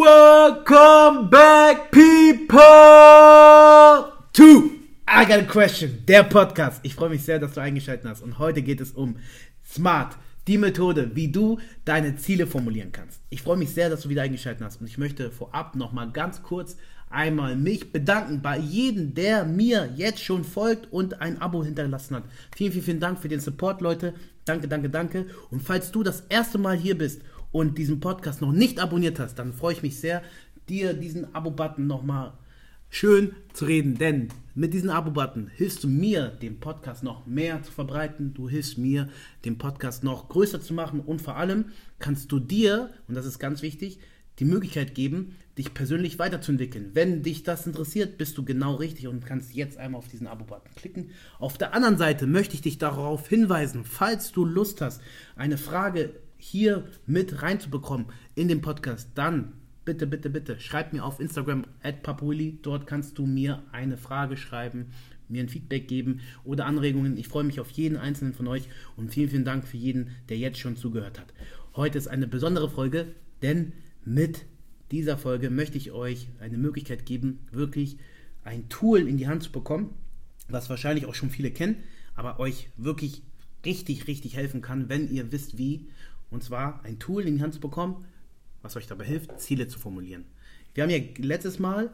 Welcome back, people, to I Got a Question, der Podcast. Ich freue mich sehr, dass du eingeschaltet hast. Und heute geht es um Smart, die Methode, wie du deine Ziele formulieren kannst. Ich freue mich sehr, dass du wieder eingeschaltet hast. Und ich möchte vorab nochmal ganz kurz einmal mich bedanken bei jedem, der mir jetzt schon folgt und ein Abo hinterlassen hat. Vielen, vielen, vielen Dank für den Support, Leute. Danke, danke, danke. Und falls du das erste Mal hier bist und diesen Podcast noch nicht abonniert hast, dann freue ich mich sehr, dir diesen Abo-Button nochmal schön zu reden, denn mit diesem Abo-Button hilfst du mir, den Podcast noch mehr zu verbreiten, du hilfst mir, den Podcast noch größer zu machen und vor allem kannst du dir, und das ist ganz wichtig, die Möglichkeit geben, dich persönlich weiterzuentwickeln. Wenn dich das interessiert, bist du genau richtig und kannst jetzt einmal auf diesen Abo-Button klicken. Auf der anderen Seite möchte ich dich darauf hinweisen, falls du Lust hast, eine Frage hier mit reinzubekommen in den Podcast, dann bitte, bitte, bitte schreib mir auf Instagram at papuili. Dort kannst du mir eine Frage schreiben, mir ein Feedback geben oder Anregungen. Ich freue mich auf jeden einzelnen von euch und vielen, vielen Dank für jeden, der jetzt schon zugehört hat. Heute ist eine besondere Folge, denn mit dieser Folge möchte ich euch eine Möglichkeit geben, wirklich ein Tool in die Hand zu bekommen, was wahrscheinlich auch schon viele kennen, aber euch wirklich richtig, richtig helfen kann, wenn ihr wisst wie. Und zwar ein Tool in die Hand zu bekommen, was euch dabei hilft, Ziele zu formulieren. Wir haben ja letztes Mal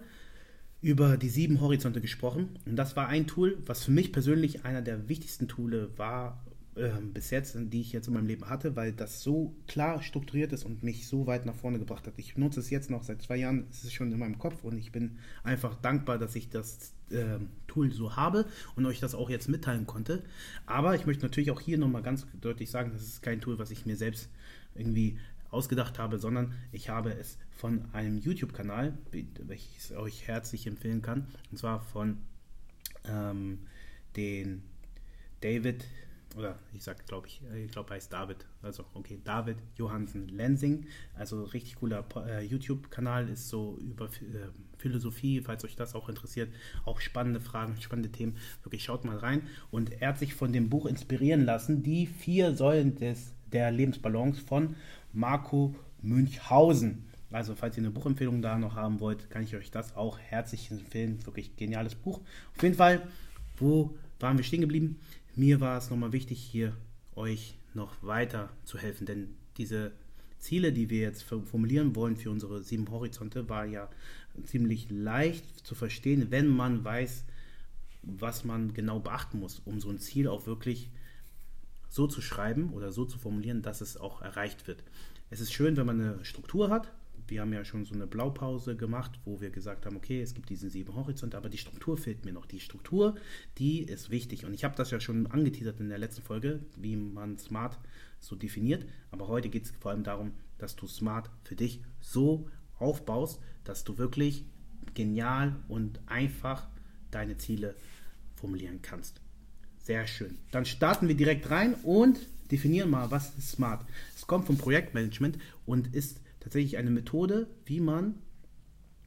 über die sieben Horizonte gesprochen und das war ein Tool, was für mich persönlich einer der wichtigsten Tools war äh, bis jetzt, die ich jetzt in meinem Leben hatte, weil das so klar strukturiert ist und mich so weit nach vorne gebracht hat. Ich nutze es jetzt noch seit zwei Jahren, es ist schon in meinem Kopf und ich bin einfach dankbar, dass ich das äh, Tool so habe und euch das auch jetzt mitteilen konnte. Aber ich möchte natürlich auch hier nochmal ganz deutlich sagen, das ist kein Tool, was ich mir selbst irgendwie ausgedacht habe, sondern ich habe es von einem YouTube-Kanal, welches ich euch herzlich empfehlen kann, und zwar von ähm, den David, oder ich sag, glaube ich, ich glaube, heißt David, also okay, David Johansen Lensing, also richtig cooler äh, YouTube-Kanal, ist so über äh, Philosophie, falls euch das auch interessiert, auch spannende Fragen, spannende Themen, wirklich schaut mal rein. Und er hat sich von dem Buch inspirieren lassen, die vier Säulen des, der Lebensbalance von Marco Münchhausen. Also, falls ihr eine Buchempfehlung da noch haben wollt, kann ich euch das auch herzlich empfehlen. Wirklich geniales Buch. Auf jeden Fall, wo waren wir stehen geblieben? Mir war es nochmal wichtig, hier euch noch weiter zu helfen, denn diese Ziele, die wir jetzt formulieren wollen für unsere sieben Horizonte, war ja ziemlich leicht zu verstehen, wenn man weiß, was man genau beachten muss, um so ein Ziel auch wirklich so zu schreiben oder so zu formulieren, dass es auch erreicht wird. Es ist schön, wenn man eine Struktur hat. Wir haben ja schon so eine Blaupause gemacht, wo wir gesagt haben, okay, es gibt diesen sieben Horizonte, aber die Struktur fehlt mir noch. Die Struktur, die ist wichtig. Und ich habe das ja schon angeteasert in der letzten Folge, wie man Smart so definiert. Aber heute geht es vor allem darum, dass du Smart für dich so aufbaust, dass du wirklich genial und einfach deine Ziele formulieren kannst. Sehr schön. Dann starten wir direkt rein und definieren mal, was ist Smart. Es kommt vom Projektmanagement und ist tatsächlich eine Methode, wie man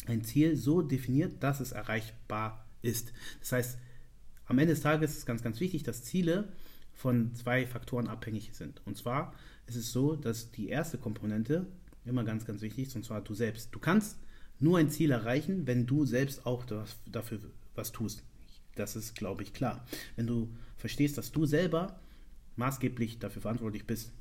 ein Ziel so definiert, dass es erreichbar ist. Das heißt, am Ende des Tages ist ganz, ganz wichtig, dass Ziele von zwei Faktoren abhängig sind. Und zwar ist es so, dass die erste Komponente immer ganz, ganz wichtig ist, und zwar du selbst. Du kannst nur ein Ziel erreichen, wenn du selbst auch dafür was tust. Das ist, glaube ich, klar. Wenn du verstehst, dass du selber maßgeblich dafür verantwortlich bist,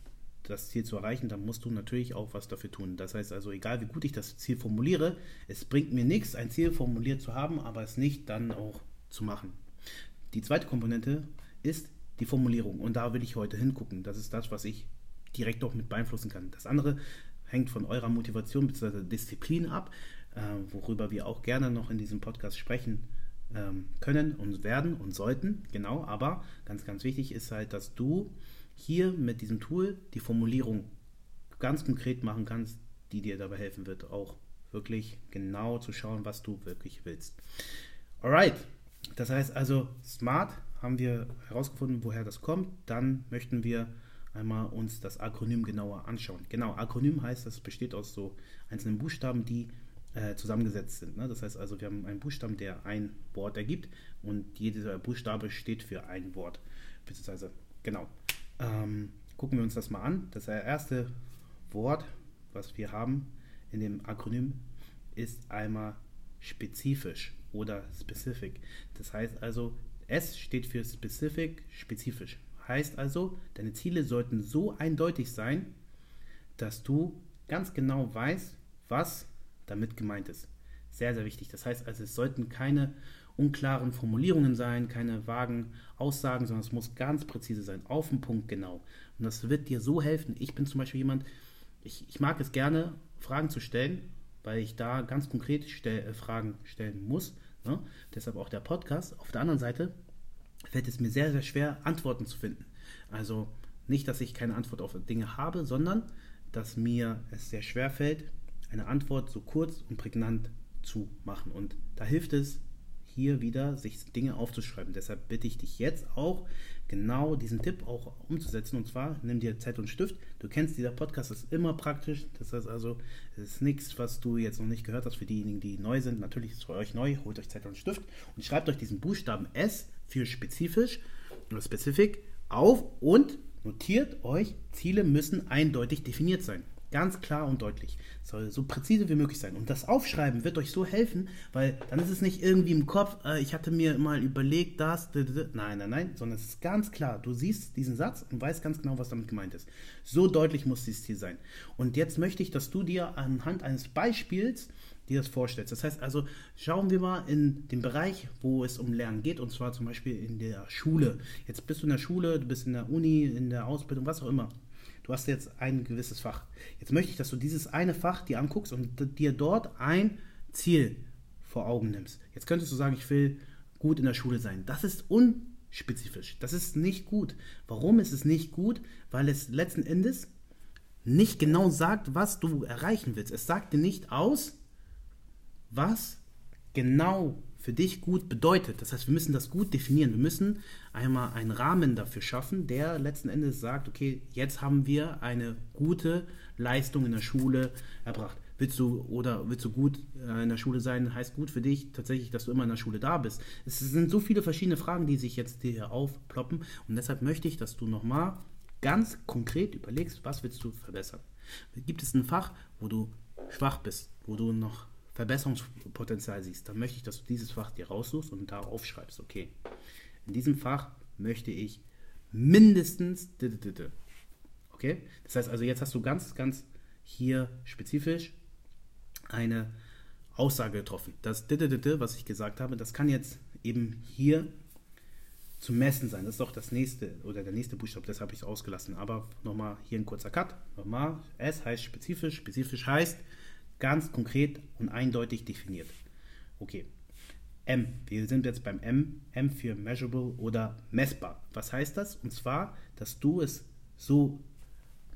das Ziel zu erreichen, dann musst du natürlich auch was dafür tun. Das heißt also, egal wie gut ich das Ziel formuliere, es bringt mir nichts, ein Ziel formuliert zu haben, aber es nicht dann auch zu machen. Die zweite Komponente ist die Formulierung und da will ich heute hingucken. Das ist das, was ich direkt auch mit beeinflussen kann. Das andere hängt von eurer Motivation bzw. Disziplin ab, äh, worüber wir auch gerne noch in diesem Podcast sprechen ähm, können und werden und sollten, genau, aber ganz, ganz wichtig ist halt, dass du hier mit diesem Tool die Formulierung ganz konkret machen kannst, die dir dabei helfen wird, auch wirklich genau zu schauen, was du wirklich willst. Alright, das heißt also, Smart haben wir herausgefunden, woher das kommt. Dann möchten wir einmal uns das Akronym genauer anschauen. Genau, Akronym heißt, das besteht aus so einzelnen Buchstaben, die äh, zusammengesetzt sind. Ne? Das heißt also, wir haben einen Buchstaben, der ein Wort ergibt und jeder Buchstabe steht für ein Wort. Beziehungsweise, genau. Ähm, gucken wir uns das mal an. Das erste Wort, was wir haben, in dem Akronym ist einmal spezifisch oder specific. Das heißt also, S steht für specific, spezifisch. Heißt also, deine Ziele sollten so eindeutig sein, dass du ganz genau weißt, was damit gemeint ist. Sehr, sehr wichtig. Das heißt also, es sollten keine unklaren Formulierungen sein, keine vagen Aussagen, sondern es muss ganz präzise sein, auf den Punkt genau. Und das wird dir so helfen. Ich bin zum Beispiel jemand, ich, ich mag es gerne, Fragen zu stellen, weil ich da ganz konkret stell, äh, Fragen stellen muss. Ne? Deshalb auch der Podcast. Auf der anderen Seite fällt es mir sehr, sehr schwer, Antworten zu finden. Also nicht, dass ich keine Antwort auf Dinge habe, sondern dass mir es sehr schwer fällt, eine Antwort so kurz und prägnant zu machen. Und da hilft es, hier wieder sich Dinge aufzuschreiben. Deshalb bitte ich dich jetzt auch, genau diesen Tipp auch umzusetzen. Und zwar, nimm dir Zeit und Stift. Du kennst, dieser Podcast ist immer praktisch. Das heißt also, es ist nichts, was du jetzt noch nicht gehört hast für diejenigen, die neu sind. Natürlich ist es für euch neu. Holt euch Zeit und Stift und schreibt euch diesen Buchstaben S für spezifisch oder specific auf und notiert euch, Ziele müssen eindeutig definiert sein. Ganz klar und deutlich. Soll so präzise wie möglich sein. Und das Aufschreiben wird euch so helfen, weil dann ist es nicht irgendwie im Kopf, äh, ich hatte mir mal überlegt, das, nein, nein, nein, sondern es ist ganz klar. Du siehst diesen Satz und weißt ganz genau, was damit gemeint ist. So deutlich muss dieses Ziel sein. Und jetzt möchte ich, dass du dir anhand eines Beispiels dir das vorstellst. Das heißt also, schauen wir mal in den Bereich, wo es um Lernen geht, und zwar zum Beispiel in der Schule. Jetzt bist du in der Schule, du bist in der Uni, in der Ausbildung, was auch immer. Du hast jetzt ein gewisses Fach. Jetzt möchte ich, dass du dieses eine Fach dir anguckst und dir dort ein Ziel vor Augen nimmst. Jetzt könntest du sagen, ich will gut in der Schule sein. Das ist unspezifisch. Das ist nicht gut. Warum ist es nicht gut? Weil es letzten Endes nicht genau sagt, was du erreichen willst. Es sagt dir nicht aus, was genau für dich gut bedeutet. Das heißt, wir müssen das gut definieren. Wir müssen einmal einen Rahmen dafür schaffen, der letzten Endes sagt, okay, jetzt haben wir eine gute Leistung in der Schule erbracht. Willst du oder willst du gut äh, in der Schule sein, heißt gut für dich tatsächlich, dass du immer in der Schule da bist. Es sind so viele verschiedene Fragen, die sich jetzt hier aufploppen und deshalb möchte ich, dass du nochmal ganz konkret überlegst, was willst du verbessern. Gibt es ein Fach, wo du schwach bist, wo du noch Verbesserungspotenzial siehst, dann möchte ich, dass du dieses Fach dir raussuchst und da aufschreibst, okay, in diesem Fach möchte ich mindestens, okay, das heißt also, jetzt hast du ganz, ganz hier spezifisch eine Aussage getroffen. Das, was ich gesagt habe, das kann jetzt eben hier zu messen sein. Das ist doch das nächste oder der nächste Buchstabe, das habe ich ausgelassen. Aber nochmal hier ein kurzer Cut. Nochmal, S heißt spezifisch. Spezifisch heißt, Ganz konkret und eindeutig definiert. Okay. M. Wir sind jetzt beim M. M für measurable oder messbar. Was heißt das? Und zwar, dass du es so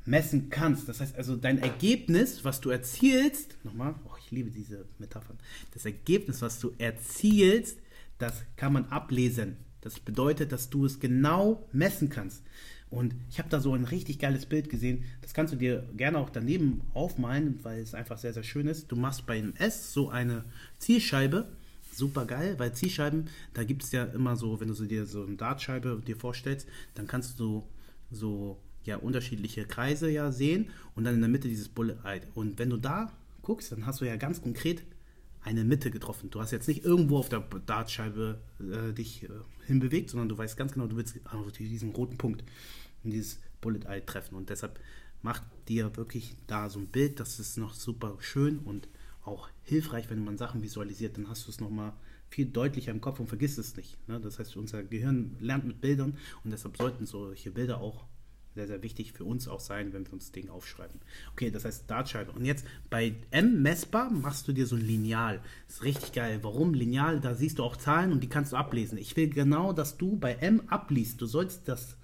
messen kannst. Das heißt also, dein Ergebnis, was du erzielst, nochmal, oh, ich liebe diese Metaphern, das Ergebnis, was du erzielst, das kann man ablesen. Das bedeutet, dass du es genau messen kannst. Und ich habe da so ein richtig geiles Bild gesehen. Das kannst du dir gerne auch daneben aufmalen, weil es einfach sehr, sehr schön ist. Du machst bei einem S so eine Zielscheibe. Super geil, weil Zielscheiben, da gibt es ja immer so, wenn du so dir so eine Dartscheibe dir vorstellst, dann kannst du so ja unterschiedliche Kreise ja sehen und dann in der Mitte dieses Bullet Eye. Und wenn du da guckst, dann hast du ja ganz konkret eine Mitte getroffen. Du hast jetzt nicht irgendwo auf der Dartscheibe äh, dich äh, hinbewegt, sondern du weißt ganz genau, du willst auf diesen roten Punkt in dieses Bullet Eye treffen. Und deshalb macht dir wirklich da so ein Bild, das ist noch super schön und auch hilfreich, wenn man Sachen visualisiert, dann hast du es nochmal viel deutlicher im Kopf und vergisst es nicht. Ne? Das heißt, unser Gehirn lernt mit Bildern und deshalb sollten solche Bilder auch sehr, sehr wichtig für uns auch sein, wenn wir uns Dinge aufschreiben. Okay, das heißt Dartscheibe. Und jetzt bei M messbar machst du dir so ein Lineal. Das ist richtig geil. Warum Lineal? Da siehst du auch Zahlen und die kannst du ablesen. Ich will genau, dass du bei M abliest. Du sollst das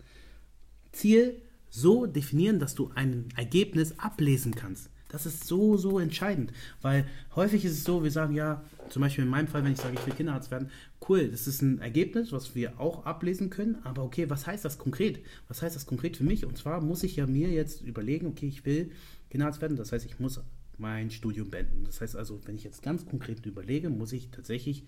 Ziel so definieren, dass du ein Ergebnis ablesen kannst. Das ist so, so entscheidend, weil häufig ist es so, wir sagen ja, zum Beispiel in meinem Fall, wenn ich sage, ich will Kinderarzt werden, cool, das ist ein Ergebnis, was wir auch ablesen können, aber okay, was heißt das konkret? Was heißt das konkret für mich? Und zwar muss ich ja mir jetzt überlegen, okay, ich will Kinderarzt werden, das heißt, ich muss mein Studium beenden. Das heißt also, wenn ich jetzt ganz konkret überlege, muss ich tatsächlich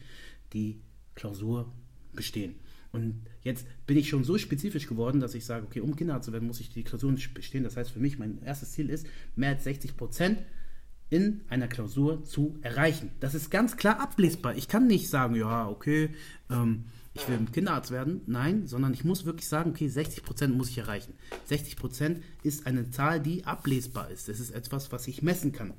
die Klausur bestehen. Und jetzt bin ich schon so spezifisch geworden, dass ich sage, okay, um Kinderarzt zu werden, muss ich die Klausuren bestehen. Das heißt für mich, mein erstes Ziel ist, mehr als 60 Prozent in einer Klausur zu erreichen. Das ist ganz klar ablesbar. Ich kann nicht sagen, ja, okay, ähm, ich will Kinderarzt werden. Nein, sondern ich muss wirklich sagen, okay, 60% muss ich erreichen. 60% ist eine Zahl, die ablesbar ist. Das ist etwas, was ich messen kann.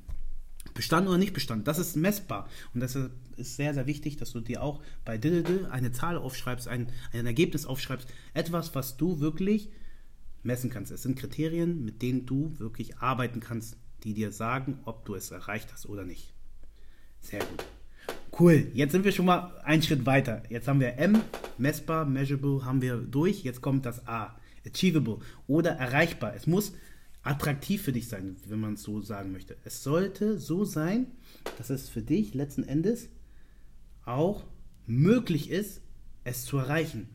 Bestand oder nicht Bestand, das ist messbar. Und das ist sehr, sehr wichtig, dass du dir auch bei Diddle eine Zahl aufschreibst, ein, ein Ergebnis aufschreibst. Etwas, was du wirklich messen kannst. Es sind Kriterien, mit denen du wirklich arbeiten kannst die dir sagen, ob du es erreicht hast oder nicht. Sehr gut. Cool, jetzt sind wir schon mal einen Schritt weiter. Jetzt haben wir M, messbar, measurable, haben wir durch. Jetzt kommt das A, achievable oder erreichbar. Es muss attraktiv für dich sein, wenn man es so sagen möchte. Es sollte so sein, dass es für dich letzten Endes auch möglich ist, es zu erreichen.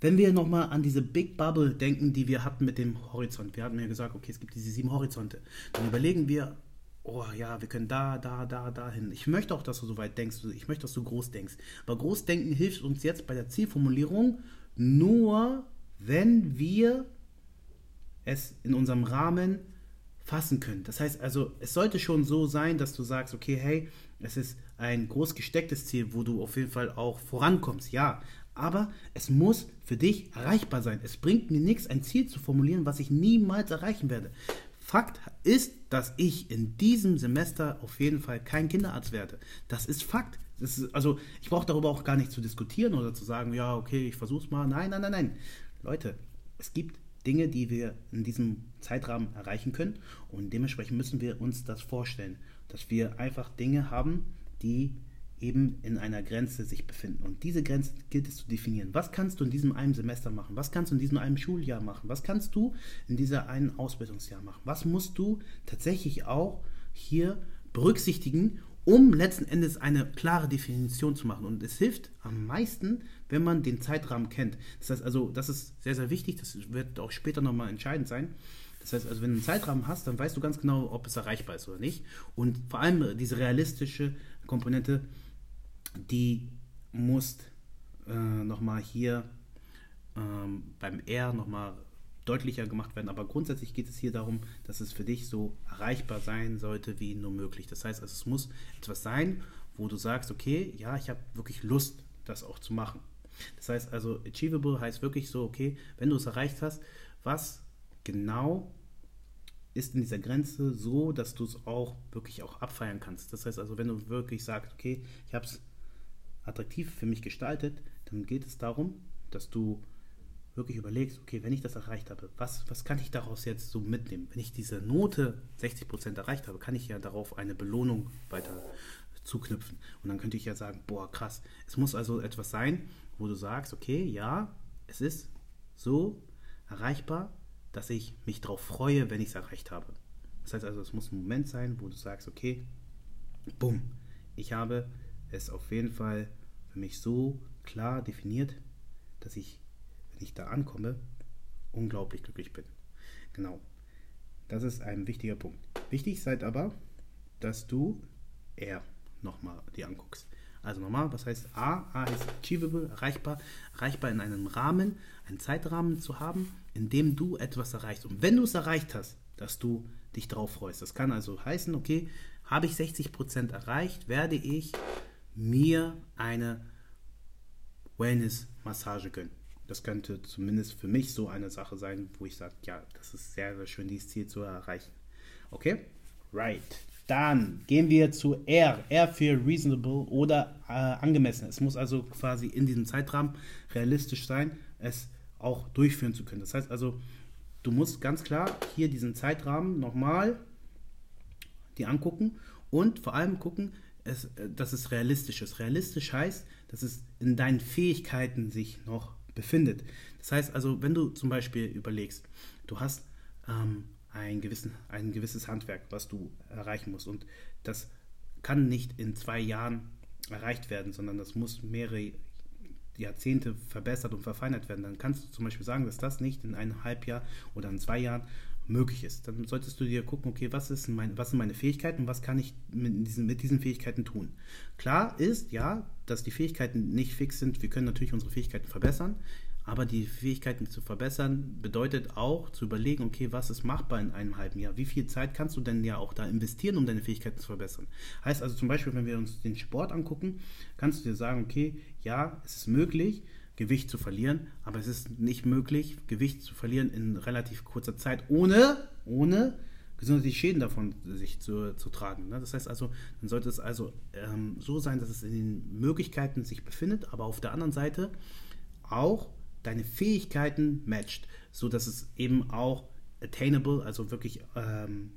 Wenn wir nochmal an diese Big Bubble denken, die wir hatten mit dem Horizont, wir hatten ja gesagt, okay, es gibt diese sieben Horizonte, dann überlegen wir, oh ja, wir können da, da, da, da hin. Ich möchte auch, dass du so weit denkst, ich möchte, dass du groß denkst. Aber Großdenken hilft uns jetzt bei der Zielformulierung nur, wenn wir es in unserem Rahmen fassen können. Das heißt also, es sollte schon so sein, dass du sagst, okay, hey, es ist ein groß gestecktes Ziel, wo du auf jeden Fall auch vorankommst, ja aber es muss für dich erreichbar sein. Es bringt mir nichts, ein Ziel zu formulieren, was ich niemals erreichen werde. Fakt ist, dass ich in diesem Semester auf jeden Fall kein Kinderarzt werde. Das ist Fakt. Das ist, also ich brauche darüber auch gar nicht zu diskutieren oder zu sagen, ja, okay, ich versuche es mal. Nein, nein, nein, nein. Leute, es gibt Dinge, die wir in diesem Zeitrahmen erreichen können und dementsprechend müssen wir uns das vorstellen, dass wir einfach Dinge haben, die eben in einer Grenze sich befinden. Und diese Grenze gilt es zu definieren. Was kannst du in diesem einen Semester machen? Was kannst du in diesem einen Schuljahr machen? Was kannst du in dieser einen Ausbildungsjahr machen? Was musst du tatsächlich auch hier berücksichtigen, um letzten Endes eine klare Definition zu machen. Und es hilft am meisten, wenn man den Zeitrahmen kennt. Das heißt also, das ist sehr, sehr wichtig, das wird auch später nochmal entscheidend sein. Das heißt also, wenn du einen Zeitrahmen hast, dann weißt du ganz genau, ob es erreichbar ist oder nicht. Und vor allem diese realistische Komponente, die muss äh, nochmal hier ähm, beim R nochmal deutlicher gemacht werden. Aber grundsätzlich geht es hier darum, dass es für dich so erreichbar sein sollte wie nur möglich. Das heißt, also, es muss etwas sein, wo du sagst, okay, ja, ich habe wirklich Lust, das auch zu machen. Das heißt also, achievable heißt wirklich so, okay, wenn du es erreicht hast, was genau ist in dieser Grenze so, dass du es auch wirklich auch abfeiern kannst. Das heißt also, wenn du wirklich sagst, okay, ich habe es attraktiv für mich gestaltet, dann geht es darum, dass du wirklich überlegst, okay, wenn ich das erreicht habe, was, was kann ich daraus jetzt so mitnehmen? Wenn ich diese Note 60% erreicht habe, kann ich ja darauf eine Belohnung weiter zuknüpfen. Und dann könnte ich ja sagen, boah, krass. Es muss also etwas sein, wo du sagst, okay, ja, es ist so erreichbar, dass ich mich darauf freue, wenn ich es erreicht habe. Das heißt also, es muss ein Moment sein, wo du sagst, okay, bumm, ich habe es auf jeden Fall für mich so klar definiert, dass ich, wenn ich da ankomme, unglaublich glücklich bin. Genau. Das ist ein wichtiger Punkt. Wichtig seid aber, dass du R nochmal dir anguckst. Also nochmal, was heißt A? A ist achievable, erreichbar, erreichbar in einem Rahmen, einen Zeitrahmen zu haben, in dem du etwas erreichst. Und wenn du es erreicht hast, dass du dich drauf freust. Das kann also heißen, okay, habe ich 60% erreicht, werde ich mir eine Wellness-Massage gönnen. Das könnte zumindest für mich so eine Sache sein, wo ich sage, ja, das ist sehr, sehr schön, dieses Ziel zu erreichen. Okay? Right. Dann gehen wir zu R. R für reasonable oder äh, angemessen. Es muss also quasi in diesem Zeitrahmen realistisch sein, es auch durchführen zu können. Das heißt also, du musst ganz klar hier diesen Zeitrahmen nochmal die angucken und vor allem gucken, es, äh, dass es realistisch ist. Realistisch heißt, dass es in deinen Fähigkeiten sich noch befindet. Das heißt also, wenn du zum Beispiel überlegst, du hast ähm, ein, gewissen, ein gewisses Handwerk, was du erreichen musst und das kann nicht in zwei Jahren erreicht werden, sondern das muss mehrere Jahrzehnte verbessert und verfeinert werden, dann kannst du zum Beispiel sagen, dass das nicht in einem Halbjahr oder in zwei Jahren möglich ist. Dann solltest du dir gucken, okay, was, ist mein, was sind meine Fähigkeiten und was kann ich mit diesen, mit diesen Fähigkeiten tun. Klar ist, ja, dass die Fähigkeiten nicht fix sind. Wir können natürlich unsere Fähigkeiten verbessern, Aber die Fähigkeiten zu verbessern bedeutet auch zu überlegen, okay, was ist machbar in einem halben Jahr? Wie viel Zeit kannst du denn ja auch da investieren, um deine Fähigkeiten zu verbessern? Heißt also zum Beispiel, wenn wir uns den Sport angucken, kannst du dir sagen, okay, ja, es ist möglich, Gewicht zu verlieren, aber es ist nicht möglich, Gewicht zu verlieren in relativ kurzer Zeit, ohne, ohne gesundheitliche Schäden davon sich zu, zu tragen. Ne? Das heißt also, dann sollte es also ähm, so sein, dass es in den Möglichkeiten sich befindet, aber auf der anderen Seite auch deine Fähigkeiten matcht, so dass es eben auch attainable, also wirklich ähm,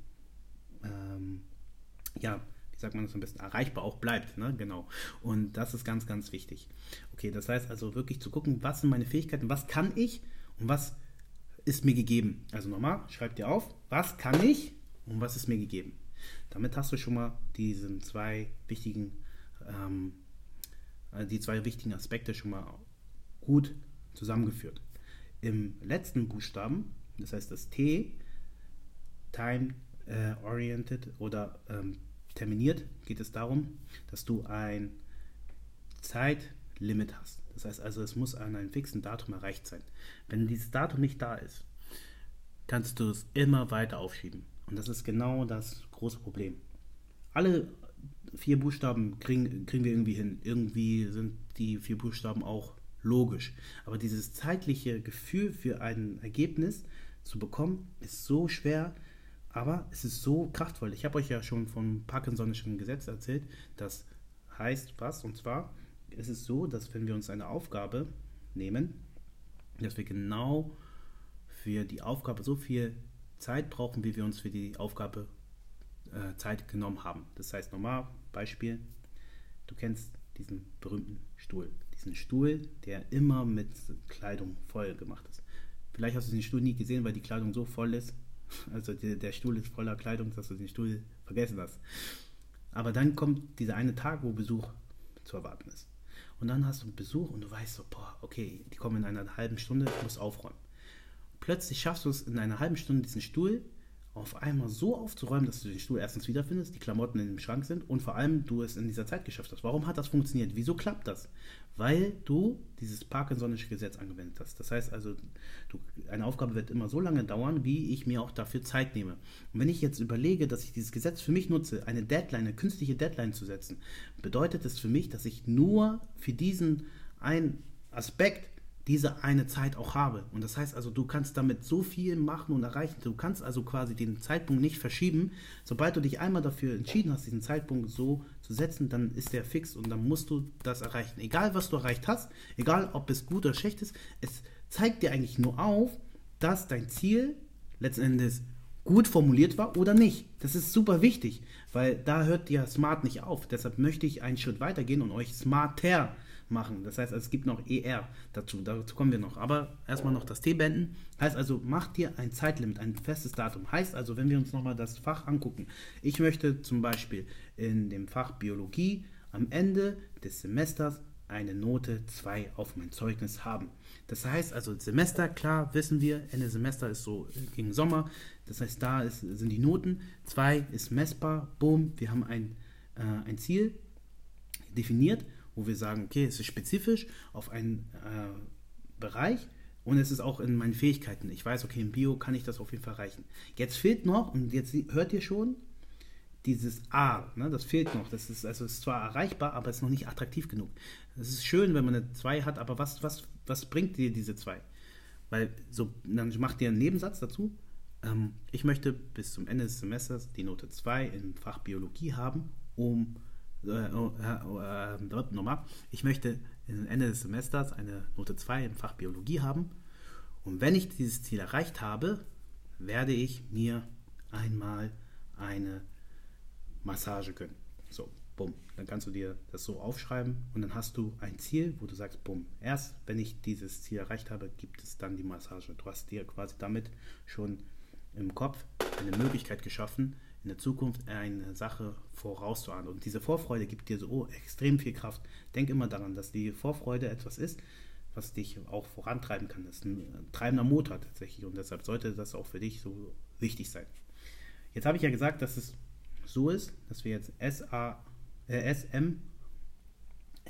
ähm, ja, wie sagt man das am besten, erreichbar auch bleibt. Ne? Genau. Und das ist ganz, ganz wichtig. Okay, das heißt also wirklich zu gucken, was sind meine Fähigkeiten, was kann ich und was ist mir gegeben. Also nochmal, schreib dir auf, was kann ich und was ist mir gegeben. Damit hast du schon mal diesen zwei wichtigen, ähm, äh, die zwei wichtigen Aspekte schon mal gut zusammengeführt. Im letzten Buchstaben, das heißt das T, Time äh, oder ähm, terminiert, geht es darum, dass du ein Zeitlimit hast. Das heißt also, es muss an einem fixen Datum erreicht sein. Wenn dieses Datum nicht da ist, kannst du es immer weiter aufschieben. Und das ist genau das große Problem. Alle vier Buchstaben kriegen, kriegen wir irgendwie hin. Irgendwie sind die vier Buchstaben auch logisch. Aber dieses zeitliche Gefühl für ein Ergebnis zu bekommen, ist so schwer, aber es ist so kraftvoll. Ich habe euch ja schon vom Parkinsonischen Gesetz erzählt. Das heißt was? Und zwar ist es so, dass wenn wir uns eine Aufgabe nehmen, dass wir genau für die Aufgabe so viel Zeit brauchen, wie wir uns für die Aufgabe äh, Zeit genommen haben. Das heißt, normal, Beispiel, du kennst diesen berühmten Stuhl. Diesen Stuhl, der immer mit Kleidung voll gemacht ist. Vielleicht hast du den Stuhl nie gesehen, weil die Kleidung so voll ist, also der, der Stuhl ist voller Kleidung, dass du den Stuhl vergessen hast. Aber dann kommt dieser eine Tag, wo Besuch zu erwarten ist. Und dann hast du Besuch und du weißt so, boah, okay, die kommen in einer halben Stunde, ich muss aufräumen. Plötzlich schaffst du es in einer halben Stunde, diesen Stuhl auf einmal so aufzuräumen, dass du den Stuhl erstens wiederfindest, die Klamotten in dem Schrank sind und vor allem du es in dieser Zeit geschafft hast. Warum hat das funktioniert? Wieso klappt das? Weil du dieses Parkinsonische Gesetz angewendet hast. Das heißt also, du, eine Aufgabe wird immer so lange dauern, wie ich mir auch dafür Zeit nehme. Und wenn ich jetzt überlege, dass ich dieses Gesetz für mich nutze, eine Deadline, eine künstliche Deadline zu setzen, bedeutet es für mich, dass ich nur für diesen einen Aspekt diese eine Zeit auch habe. Und das heißt also, du kannst damit so viel machen und erreichen. Du kannst also quasi den Zeitpunkt nicht verschieben. Sobald du dich einmal dafür entschieden hast, diesen Zeitpunkt so zu setzen, dann ist der fix und dann musst du das erreichen. Egal, was du erreicht hast, egal, ob es gut oder schlecht ist, es zeigt dir eigentlich nur auf, dass dein Ziel letzten Endes gut formuliert war oder nicht. Das ist super wichtig, weil da hört ja Smart nicht auf. Deshalb möchte ich einen Schritt weitergehen und euch smarter machen. Das heißt, es gibt noch ER dazu, dazu kommen wir noch. Aber erstmal noch das T beenden. Heißt also, mach dir ein Zeitlimit, ein festes Datum. Heißt also, wenn wir uns nochmal das Fach angucken, ich möchte zum Beispiel in dem Fach Biologie am Ende des Semesters eine Note 2 auf mein Zeugnis haben. Das heißt also, Semester, klar, wissen wir, Ende Semester ist so gegen Sommer. Das heißt, da ist, sind die Noten. 2 ist messbar, boom, wir haben ein, äh, ein Ziel definiert wo wir sagen, okay, es ist spezifisch auf einen äh, Bereich und es ist auch in meinen Fähigkeiten. Ich weiß, okay, im Bio kann ich das auf jeden Fall erreichen. Jetzt fehlt noch, und jetzt hört ihr schon, dieses A, ne, das fehlt noch. Das ist, also ist zwar erreichbar, aber es ist noch nicht attraktiv genug. Es ist schön, wenn man eine 2 hat, aber was, was, was bringt dir diese 2? Weil so, dann macht ihr einen Nebensatz dazu. Ähm, ich möchte bis zum Ende des Semesters die Note 2 im Fach Biologie haben, um nochmal, ich möchte Ende des Semesters eine Note 2 im Fach Biologie haben. Und wenn ich dieses Ziel erreicht habe, werde ich mir einmal eine Massage gönnen. So, bumm. Dann kannst du dir das so aufschreiben und dann hast du ein Ziel, wo du sagst, bumm, erst wenn ich dieses Ziel erreicht habe, gibt es dann die Massage. Du hast dir quasi damit schon im Kopf eine Möglichkeit geschaffen, in der Zukunft eine Sache vorauszuahnen. Und diese Vorfreude gibt dir so extrem viel Kraft. Denk immer daran, dass die Vorfreude etwas ist, was dich auch vorantreiben kann. Das ist ein treibender Motor tatsächlich und deshalb sollte das auch für dich so wichtig sein. Jetzt habe ich ja gesagt, dass es so ist, dass wir jetzt SA, äh, SM,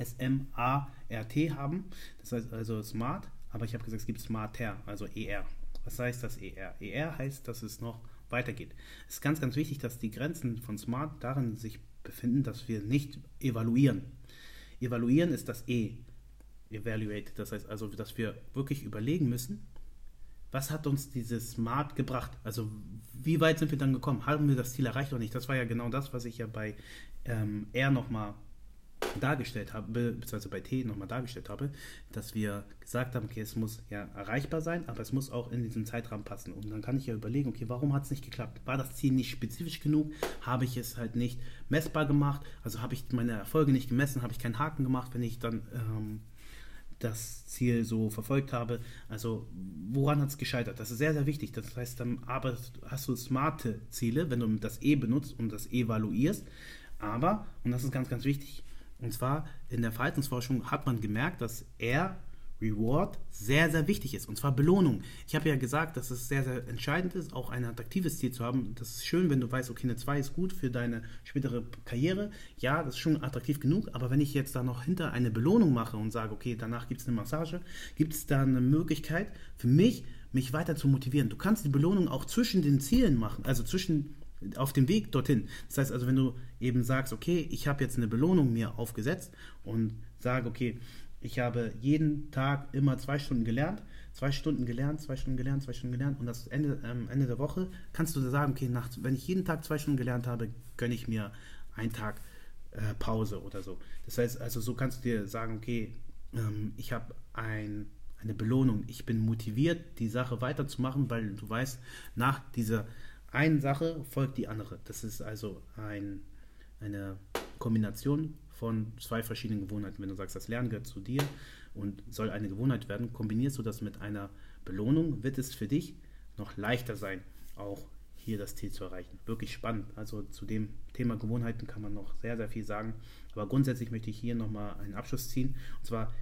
SMART haben. Das heißt also Smart, aber ich habe gesagt, es gibt Smarter, also ER. Was heißt das ER? ER heißt, dass es noch weitergeht. Es ist ganz, ganz wichtig, dass die Grenzen von Smart darin sich befinden, dass wir nicht evaluieren. Evaluieren ist das E. Evaluate. Das heißt also, dass wir wirklich überlegen müssen, was hat uns dieses Smart gebracht? Also wie weit sind wir dann gekommen? Haben wir das Ziel erreicht oder nicht? Das war ja genau das, was ich ja bei ähm, R nochmal dargestellt habe, beziehungsweise bei T nochmal dargestellt habe, dass wir gesagt haben, okay, es muss ja erreichbar sein, aber es muss auch in diesen Zeitrahmen passen. Und dann kann ich ja überlegen, okay, warum hat es nicht geklappt? War das Ziel nicht spezifisch genug? Habe ich es halt nicht messbar gemacht? Also habe ich meine Erfolge nicht gemessen? Habe ich keinen Haken gemacht, wenn ich dann ähm, das Ziel so verfolgt habe? Also woran hat es gescheitert? Das ist sehr, sehr wichtig. Das heißt, dann hast du smarte Ziele, wenn du das E benutzt und das evaluierst. Aber, und das ist ganz, ganz wichtig, und zwar in der Verhaltensforschung hat man gemerkt, dass er Reward sehr, sehr wichtig ist. Und zwar Belohnung. Ich habe ja gesagt, dass es sehr, sehr entscheidend ist, auch ein attraktives Ziel zu haben. Das ist schön, wenn du weißt, okay, eine 2 ist gut für deine spätere Karriere. Ja, das ist schon attraktiv genug. Aber wenn ich jetzt da noch hinter eine Belohnung mache und sage, okay, danach gibt es eine Massage, gibt es da eine Möglichkeit für mich, mich weiter zu motivieren. Du kannst die Belohnung auch zwischen den Zielen machen, also zwischen auf dem Weg dorthin. Das heißt also, wenn du eben sagst, okay, ich habe jetzt eine Belohnung mir aufgesetzt und sage, okay, ich habe jeden Tag immer zwei Stunden gelernt, zwei Stunden gelernt, zwei Stunden gelernt, zwei Stunden gelernt und das Ende, ähm, Ende der Woche kannst du sagen, okay, nach, wenn ich jeden Tag zwei Stunden gelernt habe, gönne ich mir einen Tag äh, Pause oder so. Das heißt also, so kannst du dir sagen, okay, ähm, ich habe ein, eine Belohnung, ich bin motiviert, die Sache weiterzumachen, weil du weißt, nach dieser eine Sache folgt die andere. Das ist also ein, eine Kombination von zwei verschiedenen Gewohnheiten. Wenn du sagst, das Lernen gehört zu dir und soll eine Gewohnheit werden, kombinierst du das mit einer Belohnung, wird es für dich noch leichter sein, auch hier das Ziel zu erreichen. Wirklich spannend. Also zu dem Thema Gewohnheiten kann man noch sehr, sehr viel sagen. Aber grundsätzlich möchte ich hier nochmal einen Abschluss ziehen. Und zwar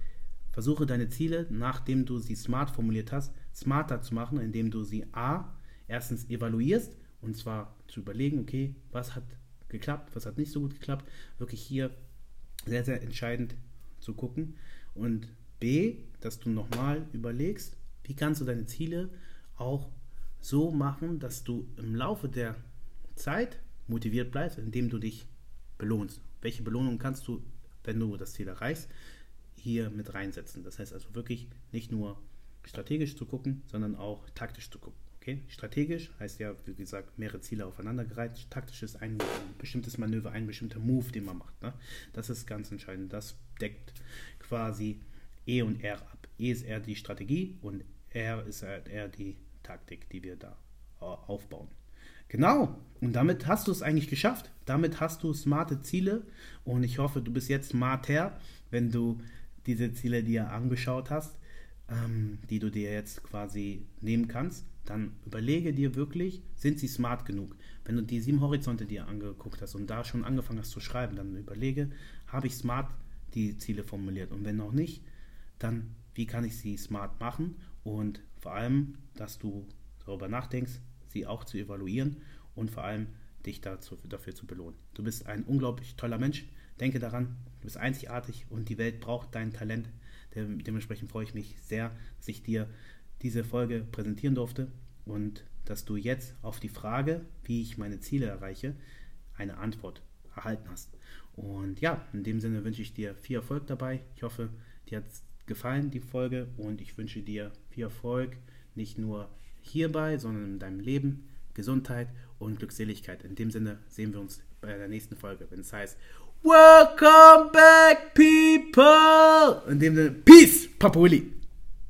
versuche deine Ziele, nachdem du sie smart formuliert hast, smarter zu machen, indem du sie A, erstens evaluierst und zwar zu überlegen, okay, was hat geklappt, was hat nicht so gut geklappt. Wirklich hier sehr, sehr entscheidend zu gucken. Und B, dass du nochmal überlegst, wie kannst du deine Ziele auch so machen, dass du im Laufe der Zeit motiviert bleibst, indem du dich belohnst. Welche Belohnung kannst du, wenn du das Ziel erreichst, hier mit reinsetzen? Das heißt also wirklich nicht nur strategisch zu gucken, sondern auch taktisch zu gucken. Okay? Strategisch heißt ja, wie gesagt, mehrere Ziele aufeinander gereiht. Taktisch ist ein, bestimmtes Manöver, ein bestimmter Move, den man macht. Ne? Das ist ganz entscheidend. Das deckt quasi E und R ab. E ist eher die Strategie und R ist halt eher die Taktik, die wir da aufbauen. Genau, und damit hast du es eigentlich geschafft. Damit hast du smarte Ziele und ich hoffe, du bist jetzt smarter, wenn du diese Ziele dir angeschaut hast, ähm, die du dir jetzt quasi nehmen kannst dann überlege dir wirklich, sind sie smart genug? Wenn du die sieben Horizonte dir angeguckt hast und da schon angefangen hast zu schreiben, dann überlege, habe ich smart die Ziele formuliert? Und wenn noch nicht, dann wie kann ich sie smart machen? Und vor allem, dass du darüber nachdenkst, sie auch zu evaluieren und vor allem dich dazu, dafür zu belohnen. Du bist ein unglaublich toller Mensch. Denke daran, du bist einzigartig und die Welt braucht dein Talent. Dementsprechend freue ich mich sehr, dass ich dir diese Folge präsentieren durfte und dass du jetzt auf die Frage, wie ich meine Ziele erreiche, eine Antwort erhalten hast. Und ja, in dem Sinne wünsche ich dir viel Erfolg dabei. Ich hoffe, dir hat es gefallen, die Folge, und ich wünsche dir viel Erfolg, nicht nur hierbei, sondern in deinem Leben, Gesundheit und Glückseligkeit. In dem Sinne sehen wir uns bei der nächsten Folge, wenn es heißt Welcome back, people! In dem Sinne, Peace, Papa Willi!